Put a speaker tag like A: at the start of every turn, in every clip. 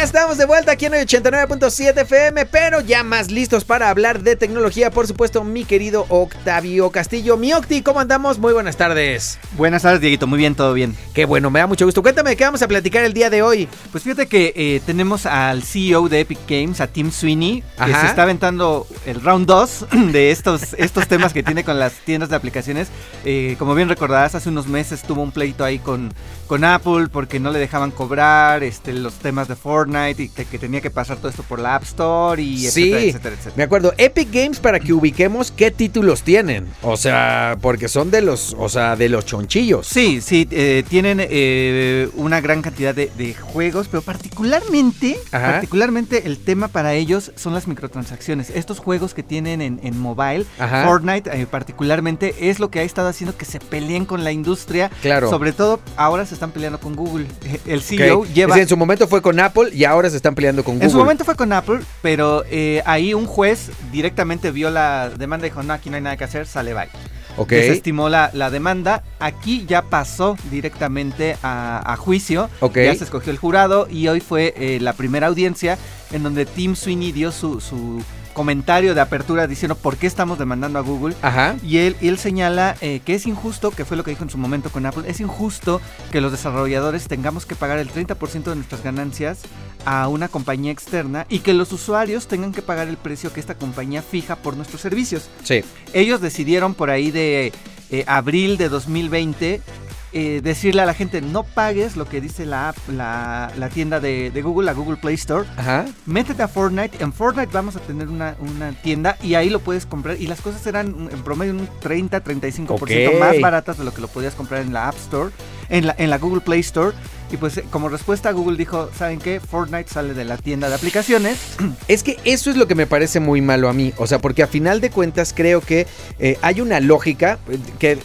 A: Ya estamos de vuelta aquí en el 89.7 FM, pero ya más listos para hablar de tecnología, por supuesto, mi querido Octavio Castillo. Mi Octi, ¿cómo andamos? Muy buenas tardes.
B: Buenas tardes, Dieguito. Muy bien, todo bien.
A: Qué bueno, me da mucho gusto. Cuéntame, ¿qué vamos a platicar el día de hoy?
B: Pues fíjate que eh, tenemos al CEO de Epic Games, a Tim Sweeney, que se está aventando el round 2 de estos, estos temas que tiene con las tiendas de aplicaciones. Eh, como bien recordarás, hace unos meses tuvo un pleito ahí con, con Apple porque no le dejaban cobrar este, los temas de Fortnite y que, que tenía que pasar todo esto por la App Store y
A: Sí,
B: etcétera, etcétera, etcétera.
A: Me acuerdo, Epic Games para que ubiquemos qué títulos tienen. O sea, porque son de los, o sea, de los chonchillos.
B: Sí, sí, eh, tienen eh, una gran cantidad de, de juegos, pero particularmente,
A: Ajá.
B: particularmente el tema para ellos son las microtransacciones. Estos juegos que tienen en, en mobile,
A: Ajá.
B: Fortnite eh, particularmente, es lo que ha estado haciendo que se peleen con la industria.
A: Claro.
B: Sobre todo, ahora se están peleando con Google. El CEO
A: Ok.
B: lleva...
A: Es decir, en su momento fue con Apple y ahora se están peleando con Google.
B: En su momento fue con Apple, pero eh, ahí un juez directamente vio la demanda y dijo, no, aquí no hay nada que hacer, sale bye.
A: Ok.
B: desestimó la, la demanda. Aquí ya pasó directamente a, a juicio.
A: Ok.
B: Ya se escogió el jurado y hoy fue eh, la primera audiencia en donde Tim Sweeney dio su, su comentario de apertura diciendo por qué estamos demandando a Google.
A: Ajá.
B: Y él, y él señala eh, que es injusto, que fue lo que dijo en su momento con Apple, es injusto que los desarrolladores tengamos que pagar el 30% de nuestras ganancias a una compañía externa y que los usuarios tengan que pagar el precio que esta compañía fija por nuestros servicios.
A: Sí.
B: Ellos decidieron por ahí de eh, abril de 2020 eh, decirle a la gente no pagues lo que dice la, app, la, la tienda de, de Google, la Google Play Store.
A: Ajá.
B: Métete a Fortnite. En Fortnite vamos a tener una, una tienda y ahí lo puedes comprar. Y las cosas eran en promedio un 30-35%
A: Ok.
B: más baratas de lo que lo podías comprar en la App Store, en la, en la Google Play Store. Y pues eh, como respuesta Google dijo, ¿saben qué? Fortnite sale de la tienda de aplicaciones.
A: Es que eso es lo que me parece muy malo a mí. O sea, porque a final de cuentas creo que eh, hay una lógica, eh, que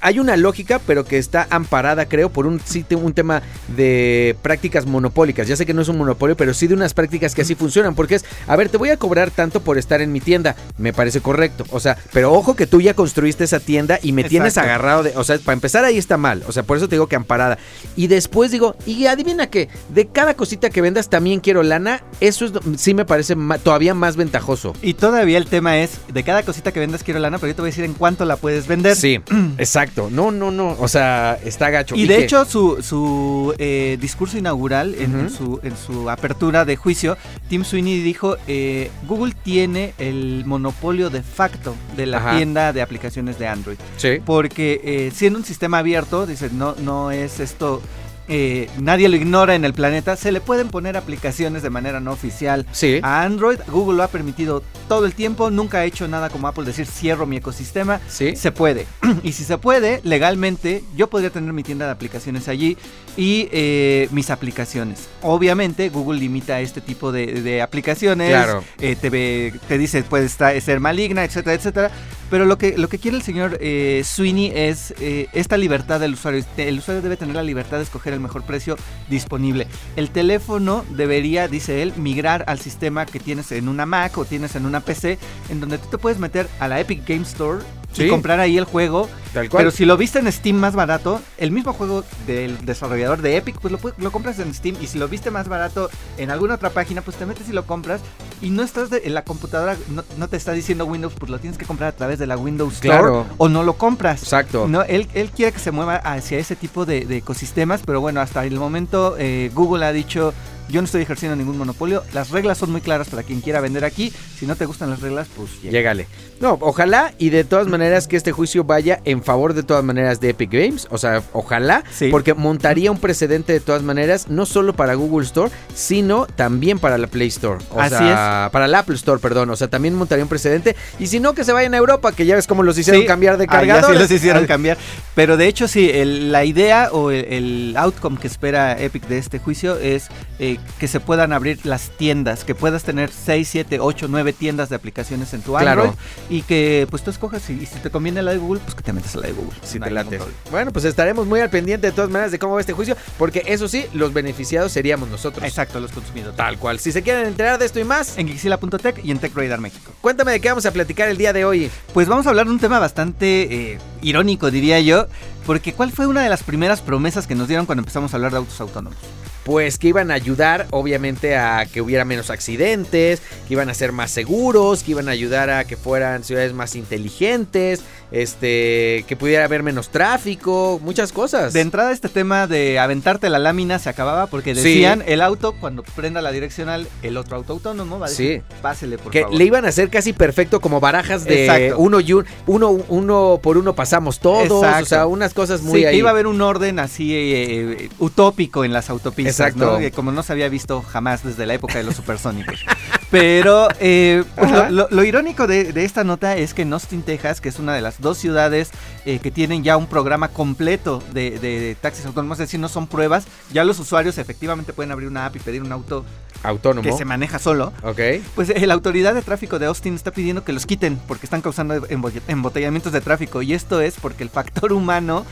A: hay una lógica, pero que está amparada, creo, por un, sí, un tema de prácticas monopólicas. Ya sé que no es un monopolio, pero sí de unas prácticas que así funcionan. Porque es, a ver, te voy a cobrar tanto por estar en mi tienda. Me parece correcto. O sea, pero ojo que tú ya construiste esa tienda y me tienes agarrado de. O sea, para empezar ahí está mal. O sea, por eso te digo que amparada. Y después digo, y adivina qué, de cada cosita que vendas también quiero lana. Eso es, sí me parece ma- todavía más ventajoso.
B: Y todavía el tema es, de cada cosita que vendas quiero lana, pero yo te voy a decir en cuánto la puedes vender.
A: Sí, exacto. No, no, no. O sea, está gacho.
B: Y de
A: que-
B: hecho, su, su eh, discurso inaugural, en, su, en su apertura de juicio, Tim Sweeney dijo, eh, Google tiene el monopolio de facto de la
A: Ajá.
B: tienda de aplicaciones de Android.
A: Sí.
B: Porque eh, siendo un sistema abierto, dice, no, no es esto... eh, nadie lo ignora en el planeta, se le pueden poner aplicaciones de manera no oficial
A: Sí.
B: a Android. Google lo ha permitido todo el tiempo, nunca ha hecho nada como Apple decir cierro mi ecosistema.
A: Sí.
B: Se puede. y si se puede, legalmente, yo podría tener mi tienda de aplicaciones allí y eh, mis aplicaciones. Obviamente, Google limita este tipo de, de aplicaciones.
A: Claro.
B: eh, te, ve- te dice puede estar- ser maligna, etcétera, etcétera. Pero lo que, lo que quiere el señor Sweeney es esta libertad del usuario. El usuario debe tener la libertad de escoger el mejor precio disponible. El teléfono debería, dice él, migrar al sistema que tienes en una Mac o tienes en una PC, en donde tú te puedes meter a la Epic Game Store
A: Sí.
B: y comprar ahí el juego.
A: Tal cual.
B: Pero si lo viste en Steam más barato, el mismo juego del desarrollador de Epic, pues lo, lo compras en Steam. Y si lo viste más barato en alguna otra página, pues te metes y lo compras. Y no estás de- en la computadora, no, no te está diciendo Windows, pues lo tienes que comprar a través de la Windows Store.
A: Claro.
B: O no lo compras.
A: Exacto.
B: No, él, él quiere que se mueva hacia ese tipo de, de ecosistemas, pero bueno, hasta el momento eh, Google ha dicho, yo no estoy ejerciendo ningún monopolio, las reglas son muy claras para quien quiera vender aquí, si no te gustan las reglas, pues llega.
A: Llégale. No, ojalá y de todas maneras que este juicio vaya en favor de todas maneras de Epic Games. O sea, ojalá,
B: Sí.
A: porque montaría un precedente de todas maneras, no solo para Google Store, sino también para la Play Store. O
B: Así
A: sea, para la Apple Store, perdón. O sea, también montaría un precedente. Y si no, que se vayan a Europa, que ya ves cómo los hicieron
B: Sí,
A: cambiar de
B: ah,
A: cargador.
B: sí los hicieron cambiar. Pero de hecho, sí, el- la idea o el, el outcome que espera Epic de este juicio es eh, eh, que se puedan abrir las tiendas, que puedas tener 6, 7, 8, 9 tiendas de aplicaciones en tu
A: Claro.
B: Android y que pues tú escojas y, y si te conviene la de Google, pues que te metas a la de Google.
A: Si
B: No
A: te late. Bueno, pues estaremos muy al pendiente de todas maneras de cómo va este juicio, porque eso sí, los beneficiados seríamos nosotros.
B: Exacto, los consumidores.
A: Tal cual. Si se quieren enterar de esto y más,
B: En Gixila.tech y en TechRadar México.
A: cuéntame de qué vamos a platicar el día de hoy.
B: Pues vamos a hablar de un tema bastante eh, irónico, diría yo, porque ¿cuál fue una de las primeras promesas que nos dieron cuando empezamos a hablar de autos autónomos?
A: Pues que iban a ayudar, obviamente, a que hubiera menos accidentes, que iban a ser más seguros, que iban a ayudar a que fueran ciudades más inteligentes, este, que pudiera haber menos tráfico, muchas cosas.
B: De entrada este tema de aventarte la lámina se acababa porque
A: Sí.
B: decían el auto cuando prenda la direccional, el otro auto autónomo va a decir,
A: Sí.
B: pásele por
A: que
B: favor.
A: le iban a hacer casi perfecto como barajas de
B: Exacto.
A: uno y un, uno, uno por uno pasamos todos,
B: Exacto.
A: o sea, unas cosas
B: Sí,
A: muy ahí.
B: iba a haber un orden así eh, eh, utópico en las autopistas,
A: Exacto.
B: ¿no? Como no se había visto jamás desde la época de los supersónicos. Pero eh, pues, lo, lo- lo irónico de, de esta nota es que en Austin, Texas, que es una de las dos ciudades eh, que tienen ya un programa completo de, de taxis autónomos, es decir, no son pruebas, ya los usuarios efectivamente pueden abrir una app y pedir un auto
A: Autónomo.
B: que se maneja solo.
A: Ok.
B: Pues eh, la autoridad de tráfico de Austin está pidiendo que los quiten porque están causando embo- embotellamientos de tráfico y esto es porque el factor humano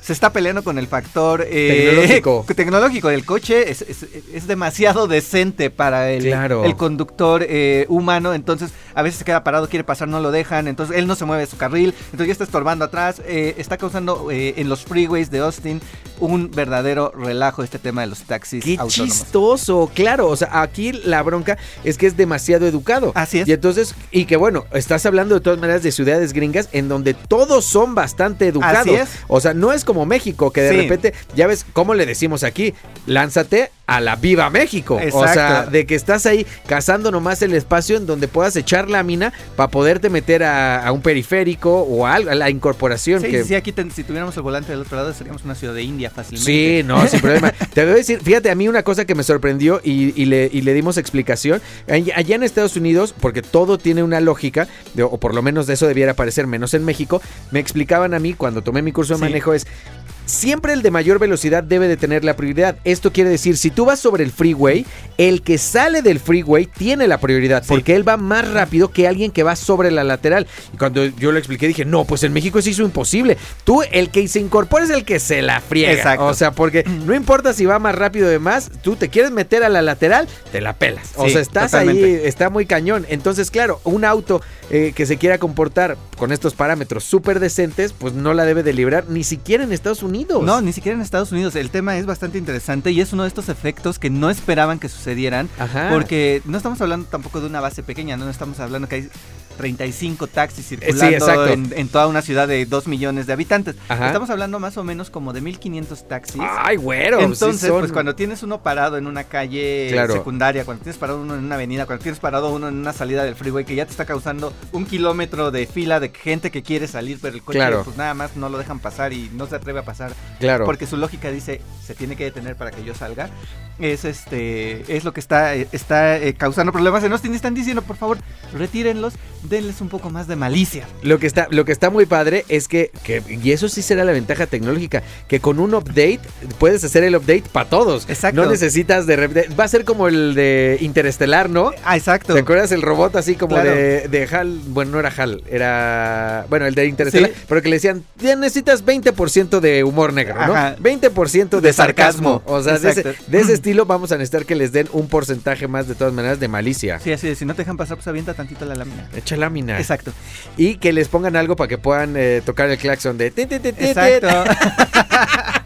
B: se está peleando con el factor eh,
A: Tecnológico.
B: tecnológico del coche es, es- es demasiado decente para el,
A: Claro.
B: el conductor eh, humano entonces a veces se queda parado quiere pasar no lo dejan entonces él no se mueve de su carril entonces ya está estorbando atrás eh, está causando en los freeways de Austin un verdadero relajo este tema de los taxis
A: Qué
B: autónomos
A: chistoso, claro. O sea, aquí la bronca es que es demasiado educado.
B: Así es.
A: Y entonces, y que bueno, estás hablando de todas maneras de ciudades gringas en donde todos son bastante educados.
B: Así es.
A: O sea, no es como México, que de
B: Sí.
A: repente, ya ves, ¿cómo le decimos aquí? Lánzate a la viva México. O sea,
B: Exacto.
A: de que estás ahí cazando nomás el espacio en donde puedas echar lámina para poderte meter a, a un periférico o a, algo, a la incorporación.
B: Sí,
A: que...
B: sí, aquí ten- si tuviéramos el volante del otro lado seríamos una ciudad de India fácilmente.
A: Sí, no, sin problema. Te voy a decir, fíjate, a mí una cosa que me sorprendió y, y le, y le dimos explicación. Allá allá en Estados Unidos, porque todo tiene una lógica, de- o por lo menos de eso debiera parecer menos en México, me explicaban a mí cuando tomé mi curso de
B: Sí.
A: manejo es... Siempre el de mayor velocidad debe de tener la prioridad. Esto quiere decir, si tú vas sobre el freeway, el que sale del freeway tiene la prioridad,
B: Sí.
A: porque él va más rápido que alguien que va sobre la lateral. Y cuando yo lo expliqué, dije, no, pues en México se hizo imposible. Tú, el que se incorpora es el que se la friega.
B: Exacto.
A: O sea, porque no importa si va más rápido de más, tú te quieres meter a la lateral, te la pelas. o
B: Sí,
A: sea, estás ahí, está muy cañón. Entonces, claro, un auto eh, que se quiera comportar con estos parámetros súper decentes, pues no la debe de librar ni siquiera en Estados Unidos.
B: No, ni siquiera en Estados Unidos. El tema es bastante interesante y es uno de estos efectos que no esperaban que sucedieran.
A: Ajá.
B: Porque no estamos hablando tampoco de una base pequeña, no estamos hablando que hay 35 taxis
A: sí,
B: circulando en, en toda una ciudad de 2 millones de habitantes.
A: Ajá.
B: Estamos hablando más o menos como de 1500 taxis.
A: Ay, güero. sí
B: Entonces,
A: son-
B: pues cuando tienes uno parado en una calle
A: Claro.
B: secundaria, cuando tienes parado uno en una avenida, cuando tienes parado uno en una salida del freeway que ya te está causando un kilómetro de fila de gente que quiere salir, pero el coche
A: Claro.
B: pues nada más no lo dejan pasar y no se atreve a pasar
A: Claro.
B: porque su lógica dice se tiene que detener para que yo salga. Es este es lo que está está eh, causando problemas en Austin. Están diciendo, por favor, retírenlos, denles un poco más de malicia.
A: Lo que está, lo que está muy padre es que, que- y eso sí será la ventaja tecnológica, que con un update puedes hacer el update para todos.
B: Exacto.
A: No necesitas de repente. Va a ser como el de Interestelar, ¿no?
B: Ah, exacto.
A: ¿Te acuerdas el robot así como
B: Claro.
A: de, de HAL? Bueno, no era HAL, era. Bueno, el de Interestelar,
B: Sí.
A: pero que le decían, ya necesitas 20% de humor negro, ¿no?
B: Ajá.
A: 20% de,
B: De
A: sarcasmo.
B: sarcasmo.
A: O sea, de ese,
B: Exacto.
A: de ese estilo vamos a necesitar que les den un porcentaje más de todas maneras de malicia.
B: Sí, así de, si no te dejan pasar, pues avienta tantito la lámina.
A: Echa lámina.
B: Exacto.
A: Y que les pongan algo para que puedan eh, tocar el claxon de...
B: Exacto.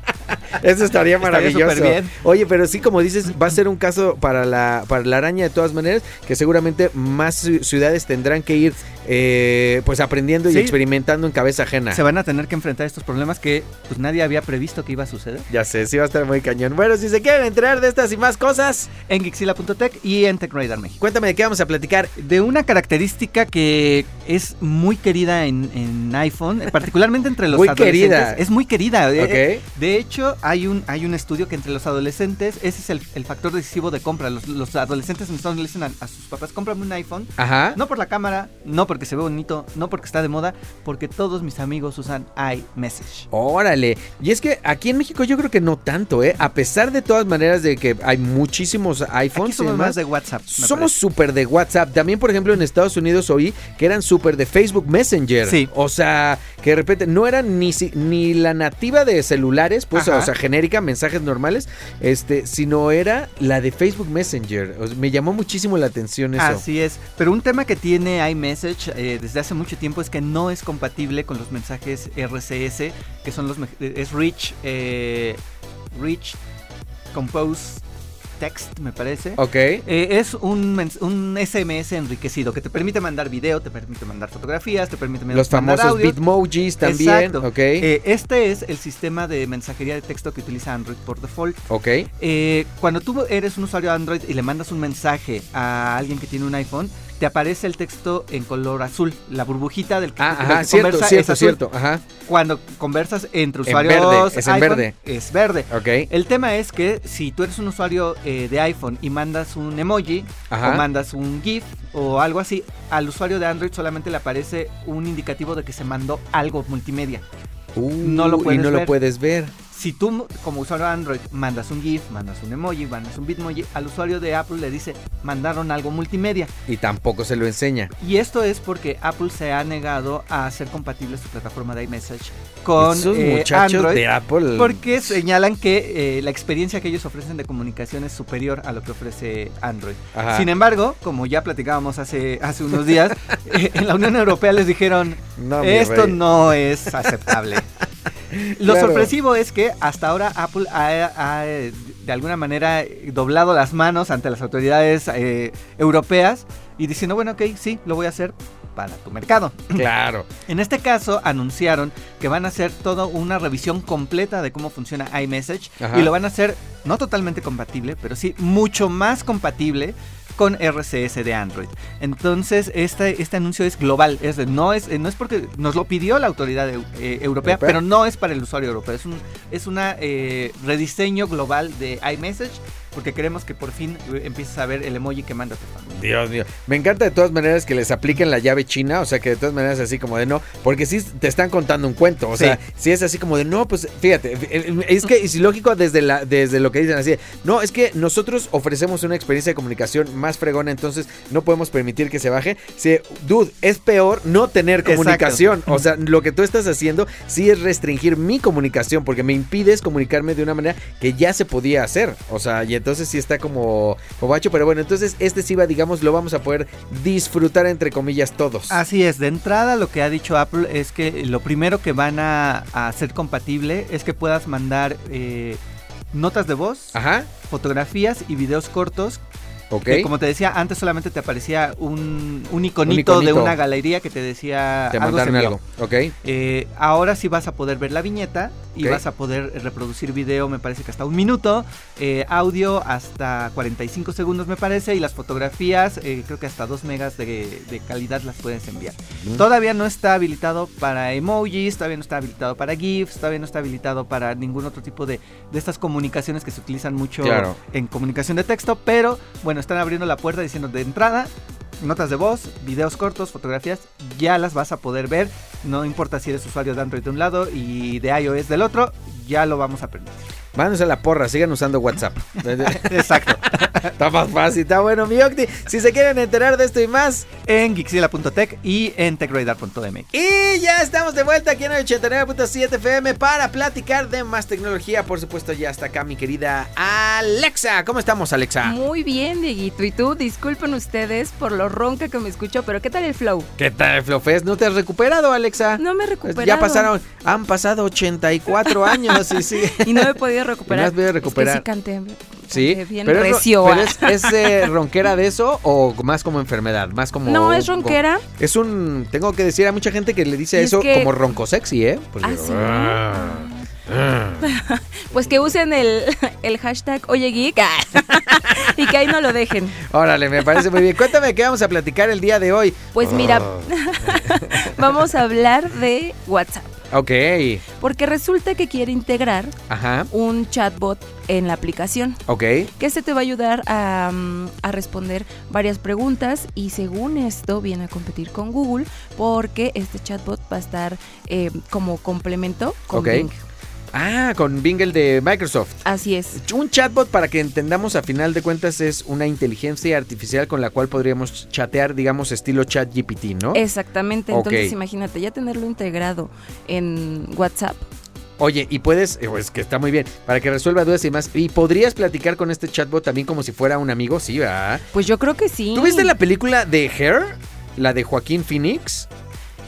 A: Eso estaría
B: Estaría
A: maravilloso.
B: superbién.
A: Oye, pero sí, como dices, va a ser un caso para la, para la araña de todas maneras, que seguramente más ci- ciudades tendrán que ir eh, pues aprendiendo y experimentando en cabeza ajena.
B: Se van a tener que enfrentar estos problemas que pues nadie había previsto que iba a suceder.
A: Ya sé, sí va a estar muy cañón. Bueno, si se quieren enterar de estas y más cosas,
B: En Gixila.tech y en TechRadar México.
A: cuéntame de qué vamos a platicar.
B: De una característica que es muy querida en, en iPhone, particularmente entre los
A: Muy
B: adolescentes.
A: querida.
B: Es muy querida. Eh,
A: Ok.
B: eh, De hecho, hay un, hay un estudio que entre los adolescentes, ese es el, el factor decisivo de compra. Los, los adolescentes en Estados Unidos dicen a, a sus papás, cómprame un iPhone.
A: Ajá.
B: No por la cámara, no porque se ve bonito, no porque está de moda, porque todos mis amigos usan iMessage.
A: Órale. Y es que aquí en México yo creo que no tanto, ¿eh? A pesar de todas maneras de que hay muchísimos
B: Aquí
A: iPhones y
B: somos
A: demás,
B: más de WhatsApp.
A: Somos súper de WhatsApp. También, por ejemplo, en Estados Unidos oí que eran súper de Facebook Messenger.
B: Sí.
A: O sea, que de repente no eran ni, ni la nativa de celulares, pues,
B: Ajá.
A: o sea, genérica, mensajes normales, este, sino era la de Facebook Messenger. Me llamó muchísimo la atención eso.
B: Así es, pero un tema que tiene iMessage eh, desde hace mucho tiempo es que no es compatible con los mensajes RCS, que son los es Rich, eh, Rich Compose Text, me parece.
A: Ok.
B: Eh, es un, un SMS enriquecido que te permite mandar video, te permite mandar fotografías, te permite
A: Los
B: mandar
A: famosos
B: audios.
A: Bitmojis también.
B: Exacto.
A: Ok.
B: Eh, este es el sistema de mensajería de texto que utiliza Android por default.
A: ok.
B: Eh, cuando tú eres un usuario Android y le mandas un mensaje a alguien que tiene un iPhone, te aparece el texto en color azul, la burbujita del que,
A: Ah, ajá,
B: que
A: cierto,
B: conversa es
A: cierto,
B: azul.
A: cierto. Ajá.
B: Cuando conversas entre
A: En
B: usuarios
A: verde, es en
B: iPhone,
A: verde.
B: es verde.
A: Ok.
B: El tema es que si tú eres un usuario eh, de iPhone y mandas un emoji
A: Ajá.
B: o mandas un GIF o algo así, al usuario de Android solamente le aparece un indicativo de que se mandó algo multimedia.
A: Uh,
B: no lo
A: y no lo puedes ver.
B: Si tú como usuario de Android mandas un GIF, mandas un emoji, mandas un Bitmoji, al usuario de Apple le dice mandaron algo multimedia.
A: Y tampoco se lo enseña.
B: Y esto es porque Apple se ha negado a hacer compatible su plataforma de iMessage con
A: Esos
B: eh,
A: muchachos
B: Android.
A: de Apple.
B: Porque señalan que eh, la experiencia que ellos ofrecen de comunicación es superior a lo que ofrece Android.
A: Ajá.
B: Sin embargo, como ya platicábamos hace, hace unos días, eh, en la Unión Europea les dijeron,
A: No,
B: esto no es aceptable. Lo
A: Claro.
B: sorpresivo es que hasta ahora Apple ha, ha, de alguna manera eh, doblado las manos ante las autoridades eh, europeas y diciendo, bueno, ok, sí, lo voy a hacer para tu mercado.
A: Claro.
B: En este caso anunciaron que van a hacer toda una revisión completa de cómo funciona iMessage
A: Ajá.
B: y lo van a hacer no totalmente compatible, pero sí mucho más compatible con RCS de Android. Entonces, este, este anuncio es global, es de- no es no es porque nos lo pidió la autoridad eh, europea,
A: Europea.
B: pero no es para el usuario europeo, es un es una eh, rediseño global de iMessage porque queremos que por fin eh, empieces a ver el emoji que manda tu familia.
A: Dios mío. Me encanta de todas maneras que les apliquen la llave china, o sea que de todas maneras así como de no, porque sí te están contando un cuento, o
B: Sí.
A: sea, si es así como de no, pues fíjate, es que es ilógico desde la desde lo que dicen así, no, es que nosotros ofrecemos una experiencia de comunicación más fregona, entonces no podemos permitir que se baje. Sí, dude, es peor no tener
B: Exacto.
A: comunicación, o sea, lo que tú estás haciendo sí es restringir mi comunicación porque me impides comunicarme de una manera que ya se podía hacer, o sea, y entonces sí está como bobacho, pero bueno, entonces este sí va, digamos, lo vamos a poder disfrutar entre comillas todos.
B: Así es, de entrada lo que ha dicho Apple es que lo primero que van a, a hacer compatible es que puedas mandar eh, notas de voz,
A: Ajá,
B: fotografías y videos cortos.
A: ok.
B: que, como te decía, antes solamente te aparecía un, un, iconito,
A: iconito.
B: de una galería que te decía
A: Te
B: algo
A: algo, ok.
B: Eh, ahora sí vas a poder ver la viñeta y vas a poder reproducir video, me parece que hasta un minuto, eh, audio hasta 45 segundos me parece y las fotografías eh, creo que hasta 2 megas de, de calidad las puedes enviar.
A: Mm.
B: Todavía no está habilitado para emojis, todavía no está habilitado para GIFs, todavía no está habilitado para ningún otro tipo de, de estas comunicaciones que se utilizan mucho
A: Claro.
B: en comunicación de texto, pero bueno, están abriendo la puerta diciendo de entrada, notas de voz, videos cortos, fotografías, ya las vas a poder ver, no importa si eres usuario de Android de un lado y de iOS del otro, ya lo vamos a permitir.
A: Vámonos a la porra, sigan usando WhatsApp.
B: Exacto.
A: está más fácil, está bueno, mi Octi. Si se quieren enterar de esto y más.
B: en Gixila.tech y en techradar.mx.
A: Y ya estamos de vuelta aquí en el 89.7 FM para platicar de más tecnología. Por supuesto, ya está acá mi querida Alexa. ¿Cómo estamos, Alexa?
C: Muy bien, Dieguito. Y tú, disculpen ustedes por lo ronca que me escucho, pero ¿qué tal el flow?
A: ¿Qué tal el Flowfest? ¿No te has recuperado, Alexa?
C: No me he recuperado.
A: Ya pasaron, han pasado 84 años y sí.
C: Y no me he podido recuperar.
A: Y no has podido recuperar.
C: Es que sí canté,
A: Sí,
C: canté bien
A: pero, es,
C: recio.
A: pero es, es, eh, ronquera de eso o más como enfermedad, más como
C: No, es ronquera.
A: Es un, tengo que decir a mucha gente que le dice
C: Y es
A: eso
C: que-
A: como ronco sexy, ¿eh? Porque-
C: ¿Ah, sí?
A: Ah, ah.
C: Pues que usen el, el hashtag Oye Geek y que ahí no lo dejen.
A: Órale, me parece muy bien. Cuéntame qué vamos a platicar el día de hoy.
C: Pues mira,
A: Ah.
C: vamos a hablar de WhatsApp.
A: Ok.
C: Porque resulta que quiere integrar
A: Ajá.
C: un chatbot en la aplicación.
A: Ok.
C: que este te va a ayudar a, mm, a responder varias preguntas y según esto viene a competir con Google porque este chatbot va a estar eh, como complemento con
A: Ok.
C: Bing.
A: Ah, con Bing el de Microsoft.
C: Así es.
A: Un chatbot, para que entendamos a final de cuentas, es una inteligencia artificial con la cual podríamos chatear, digamos, estilo chat GPT, ¿no?
C: Exactamente. Entonces imagínate, ya tenerlo integrado en WhatsApp.
A: Oye, y puedes, eh, pues que está muy bien, para que resuelva dudas y más. Y podrías platicar con este chatbot también como si fuera un amigo, sí, ¿verdad?
C: Pues yo creo que sí.
A: ¿Tú viste la película de Hair? La de Joaquín Phoenix,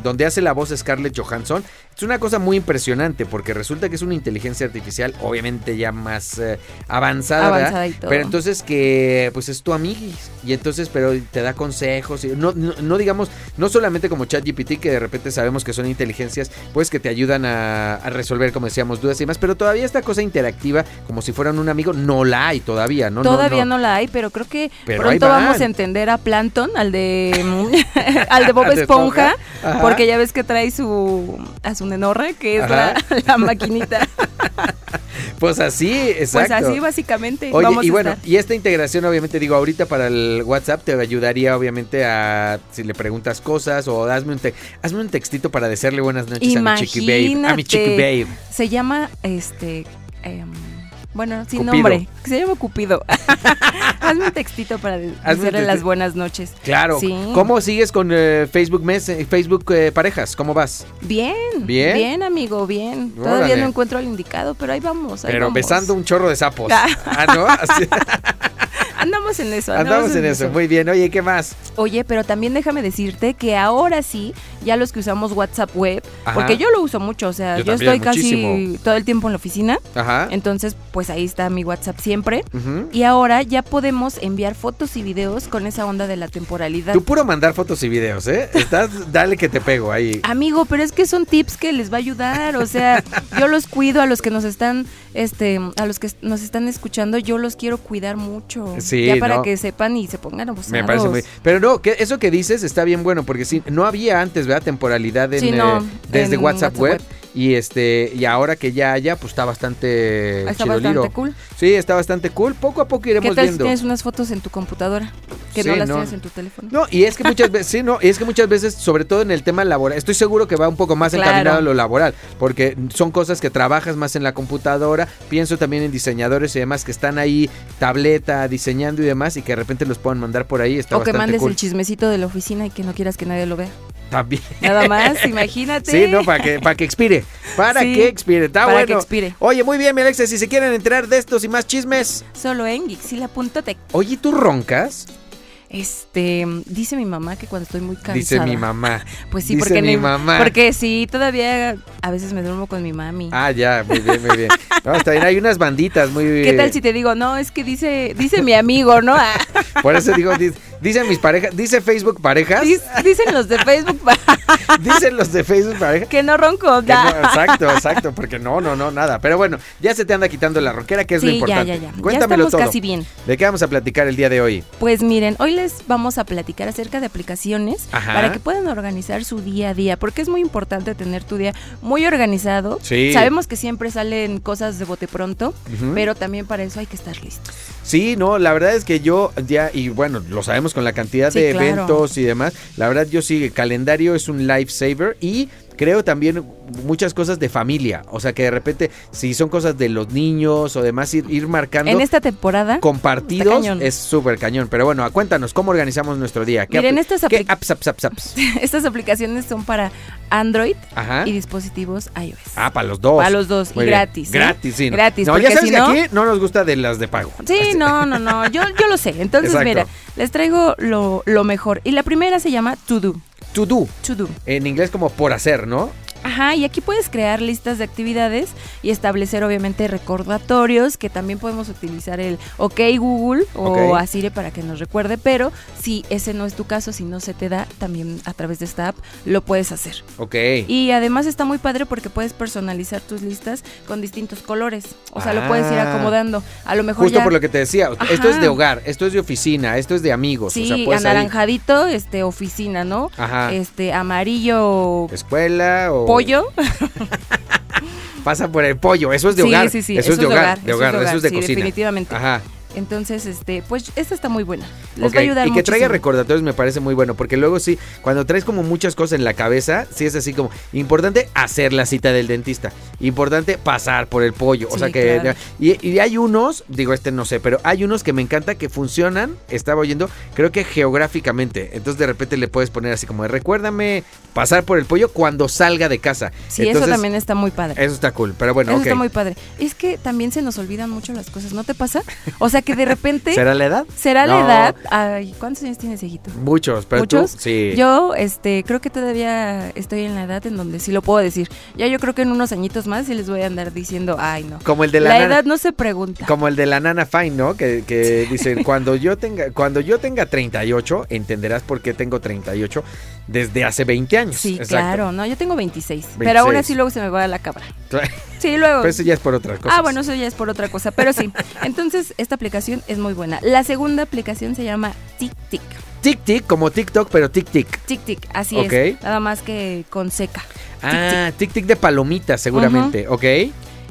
A: donde hace la voz Scarlett Johansson. Es una cosa muy impresionante porque resulta que es una inteligencia artificial, obviamente ya más eh, avanzada.
C: Avanzada y todo.
A: Pero entonces que pues es tu amiguis y entonces pero te da consejos y no, no, no digamos no solamente como ChatGPT que de repente sabemos que son inteligencias pues que te ayudan a, a resolver como decíamos dudas y más pero todavía esta cosa interactiva como si fueran un amigo no la hay todavía no
C: Todavía no, la hay, pero creo que
A: Pero
C: pronto vamos a entender a Plankton, al de al de Bob Esponja, porque ya ves que trae su a su nenorra, que es la, maquinita.
A: pues así exacto
C: Pues así básicamente
A: Oye,
C: vamos
A: y
C: a
A: bueno,
C: estar.
A: y esta integración obviamente digo, ahorita para el WhatsApp te ayudaría obviamente a si le preguntas cosas o hazme un, te- hazme un textito para desearle buenas noches a mi chiqui babe. A mi chiqui babe.
C: Se llama este em, bueno, sin
A: Cupido.
C: nombre. Se llama Cupido. Hazme un textito para decirle las buenas noches.
A: Claro.
C: Sí.
A: ¿Cómo sigues con eh, Facebook Mes, eh, Facebook eh, Parejas? ¿Cómo vas?
C: Bien.
A: ¿Bien?
C: Bien, amigo, bien.
A: Órale.
C: Todavía no encuentro al indicado, pero ahí vamos. ahí
A: Pero
C: vamos.
A: besando un chorro de sapos.
C: Ah.
A: ¿no? Así-
C: Andamos en eso.
A: andamos en eso. Muy bien. Oye, ¿qué más?
C: Oye, pero también déjame decirte que ahora sí, ya los que usamos WhatsApp web,
A: Ajá.
C: porque yo lo uso mucho, o sea,
A: Yo
C: yo,
A: también,
C: estoy casi todo el tiempo en la oficina,
A: Ajá.
C: entonces pues ahí está mi WhatsApp siempre. Y ahora ya podemos enviar fotos y videos con esa onda de la temporalidad.
A: Tú puro mandar fotos y videos, ¿eh? Estás, dale que te pego ahí.
C: Amigo, pero es que son tips que les va a ayudar, o sea, yo los cuido a los que nos están, este, a los que nos están escuchando, yo los quiero cuidar mucho.
A: Sí,
C: ya para
A: no.
C: que sepan y se pongan abusados.
A: Me parece muy. Pero no, que eso que dices está bien bueno, porque sí, no había antes, ¿verdad? Temporalidad en,
C: Sí, no,
A: eh, desde
C: en
A: WhatsApp,
C: WhatsApp
A: web.
C: web.
A: Y este, y ahora que ya haya, pues está bastante
C: Está
A: chidoliro.
C: bastante cool.
A: Sí, está bastante cool. Poco a poco
C: ¿Qué
A: iremos
C: tal si
A: viendo.
C: tienes unas fotos en tu computadora que
A: Sí,
C: no las
A: no.
C: tienes en tu teléfono?
A: No, y es que muchas veces, sí, no, y es que muchas veces, sobre todo en el tema laboral, estoy seguro que va un poco más
C: Claro.
A: encaminado a lo laboral, porque son cosas que trabajas más en la computadora, pienso también en diseñadores y demás que están ahí, tableta, diseñando y demás, y que de repente los puedan mandar por ahí, está
C: o que mandes
A: cool.
C: el chismecito de la oficina y que no quieras que nadie lo vea.
A: También.
C: Nada más, imagínate.
A: Sí, no, para que, para que expire. Para
C: Sí,
A: que expire. Está
C: para
A: bueno.
C: que expire.
A: Oye, muy bien, mi Alexa. Si se quieren enterar de estos y más chismes.
C: Solo en Gixila.tech.
A: Oye, ¿tú roncas?
C: Este, dice mi mamá que cuando estoy muy cansada.
A: Dice mi mamá.
C: Pues sí,
A: Dice
C: porque
A: mi mamá.
C: Porque sí, todavía a veces me duermo con mi mami.
A: Ah, ya, muy bien, muy bien. No, está bien. Hay unas banditas muy.
C: ¿Qué tal si te digo, no, es que dice, dice mi amigo, ¿no?
A: Por eso digo, di- dicen mis parejas, dice Facebook parejas,
C: dicen los de Facebook
A: dicen los de Facebook parejas.
C: que no ronco.
A: que no, exacto, exacto, porque no, no, no, nada. Pero bueno, ya se te anda quitando la roquera, que es lo
C: Sí,
A: importante.
C: ya, ya. Ya
A: Cuéntamelo
C: estamos
A: todo.
C: casi bien.
A: ¿De qué vamos a platicar el día de hoy?
C: Pues miren, hoy les vamos a platicar acerca de aplicaciones
A: Ajá.
C: para que puedan organizar su día a día, porque es muy importante tener tu día muy organizado.
A: Sí.
C: Sabemos que siempre salen cosas de bote pronto, pero también para eso hay que estar listos.
A: Sí, no, la verdad es que yo ya, y bueno, lo sabemos con la cantidad
C: Sí,
A: de
C: claro.
A: eventos y demás, la verdad yo sí, el calendario es un lifesaver y creo también muchas cosas de familia, o sea que de repente si son cosas de los niños o demás, ir, ir marcando
C: En esta temporada,
A: compartidos es súper cañón, pero bueno, cuéntanos, ¿cómo organizamos nuestro día? ¿Qué,
C: Miren, estas
A: ¿qué apps, apps, apps, apps?
C: estas aplicaciones son para Android
A: Ajá.
C: y dispositivos iOS.
A: Ah, para los dos.
C: Para los dos,
A: Muy
C: y gratis. ¿eh?
A: Gratis, sí. ¿no?
C: Gratis,
A: No, ya sabes
C: si
A: que
C: no-
A: aquí no nos gusta de las de pago.
C: Sí, no, no, no, yo, yo lo sé. Entonces,
A: Exacto.
C: mira, les traigo lo, lo mejor. Y la primera se llama To Do.
A: To do,
C: To Do.
A: en inglés como por hacer, ¿no?
C: Ajá, y aquí puedes crear listas de actividades y establecer obviamente recordatorios, que también podemos utilizar el OK Google o
A: Ok.
C: a Siri para que nos recuerde, pero si ese no es tu caso, si no se te da, también a través de esta app lo puedes hacer.
A: Ok.
C: Y además está muy padre porque puedes personalizar tus listas con distintos colores. O sea, lo puedes ir
A: Ah.
C: acomodando. A lo mejor
A: Justo
C: ya
A: por lo que te decía, esto es de hogar, esto es de oficina, esto es de amigos.
C: Sí,
A: o sea, puedes ahí-
C: anaranjadito, este oficina, ¿no?
A: Ajá.
C: Este amarillo
A: Escuela o
C: pollo.
A: Pasa por el pollo, eso es de
C: Sí,
A: hogar.
C: sí, sí,
A: eso, es de hogar, de hogar, eso es de
C: sí,
A: cocina.
C: definitivamente.
A: Ajá.
C: Entonces, este, pues esta está muy buena. Les va a ayudar
A: Y que traiga recordatorios me parece muy bueno, porque luego sí, cuando traes como muchas cosas en la cabeza, sí es así como importante hacer la cita del dentista, importante pasar por el pollo, o sea que
C: claro.
A: y, y hay unos, digo este no sé, pero hay unos que me encanta que funcionan, estaba oyendo, creo que geográficamente, entonces de repente le puedes poner así como recuérdame pasar por el pollo cuando salga de casa.
C: Sí,
A: Entonces,
C: eso también está muy padre.
A: Eso está cool, pero bueno,
C: Eso
A: ok.
C: está muy padre. Es que también se nos olvidan mucho las cosas, ¿no te pasa? O sea que de repente
A: ¿Será la edad?
C: será la edad. Ay, ¿cuántos años tienes, hijito?
A: Muchos, pero
C: ¿Muchos?
A: tú sí.
C: Yo, este, creo que todavía estoy en la edad en donde sí lo puedo decir. Ya yo creo que en unos añitos más sí les voy a andar diciendo, ay no.
A: como el de la,
C: La
A: nana-
C: edad no se pregunta.
A: Como el de la nana Fine, ¿no? Que, que dicen, cuando yo tenga cuando yo tenga 38, entenderás por qué tengo 38 desde hace 20 años.
C: Sí,
A: Exacto.
C: claro, no, yo tengo 26,
A: 26.
C: Pero aún así luego se me va la cabra.
A: Pero
C: Sí, luego.
A: eso ya es por otra cosa.
C: Ah, bueno, eso ya es por otra cosa, pero sí. Entonces, esta aplicación es muy buena. La segunda aplicación se llama TicTic.
A: Tic tic, como TikTok, pero tic tic.
C: TicTic, así
A: Ok.
C: es. Nada más que con seca.
A: Ah, tic tic de palomitas, seguramente, ¿ok?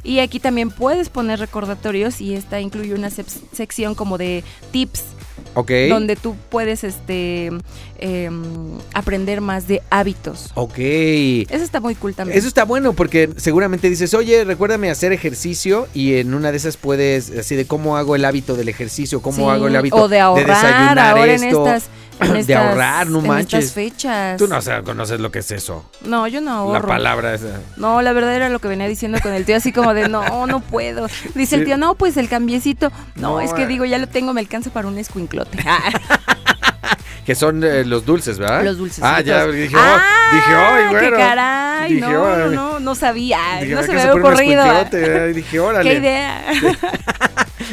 C: Y aquí también puedes poner recordatorios y esta incluye una sección como de tips Donde tú puedes este em, aprender más de hábitos.
A: Ok.
C: Eso está muy cool también.
A: Eso está bueno porque seguramente dices, oye, recuérdame hacer ejercicio y en una de esas puedes, así de cómo hago el hábito del ejercicio, cómo
C: Sí,
A: hago el hábito
C: o de ahorrar
A: desayunar
C: ahora
A: esto.
C: en estas en
A: de
C: estas-
A: ahorrar, no
C: en
A: manches.
C: estas fechas.
A: Tú no o sea, conoces lo que es eso.
C: No, yo no ahorro.
A: La palabra esa.
C: No, la verdad era lo que venía diciendo con el tío, así como de no, no puedo. Dice el tío, no, pues el cambiecito. No,
A: No,
C: es que
A: eh.
C: digo, ya lo tengo, me alcanza para un islote.
A: Que son eh, los dulces, ¿verdad?
C: Los dulces.
A: Ah, ya dije, oh,
C: ah,
A: dije, ay, bueno.
C: ¡Qué caray!
A: Dije,
C: no, no, no, no sabía.
A: Dije,
C: no
A: "Me
C: se me había ocurrido.
A: escuincelote", eh, Dije, órale.
C: ¡Qué idea!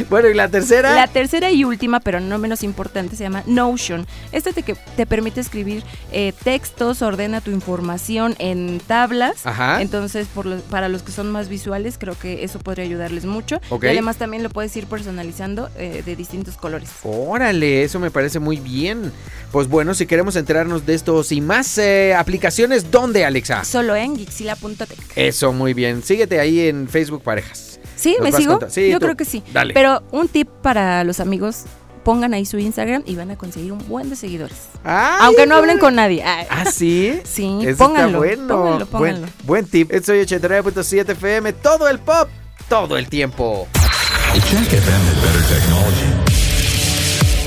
A: Bueno, y la tercera.
C: La tercera y última, pero no menos importante, se llama Notion. Este te, que te permite escribir eh, textos, ordena tu información en tablas.
A: Ajá.
C: Entonces, por lo- para los que son más visuales, creo que eso podría ayudarles mucho.
A: Ok.
C: Y además también lo puedes ir personalizando eh, de distintos colores.
A: Órale, eso me parece muy bien. Pues bueno, si queremos enterarnos de estos y más eh, aplicaciones, ¿dónde, Alexa?
C: Solo en Gixila.tech.
A: Eso, muy bien. Síguete ahí en Facebook Parejas.
C: ¿Sí? ¿Me sigo?
A: Sí,
C: Yo
A: tú.
C: creo que sí.
A: Dale.
C: Pero un tip para los amigos, pongan ahí su Instagram y van a conseguir un buen de seguidores.
A: Ay,
C: Aunque no hablen con nadie. Ay.
A: ¿Ah, sí?
C: Sí,
A: Eso
C: pónganlo,
A: está bueno.
C: pónganlo, pónganlo.
A: Buen, buen tip. Soy 89.7 FM, todo el pop, todo el tiempo.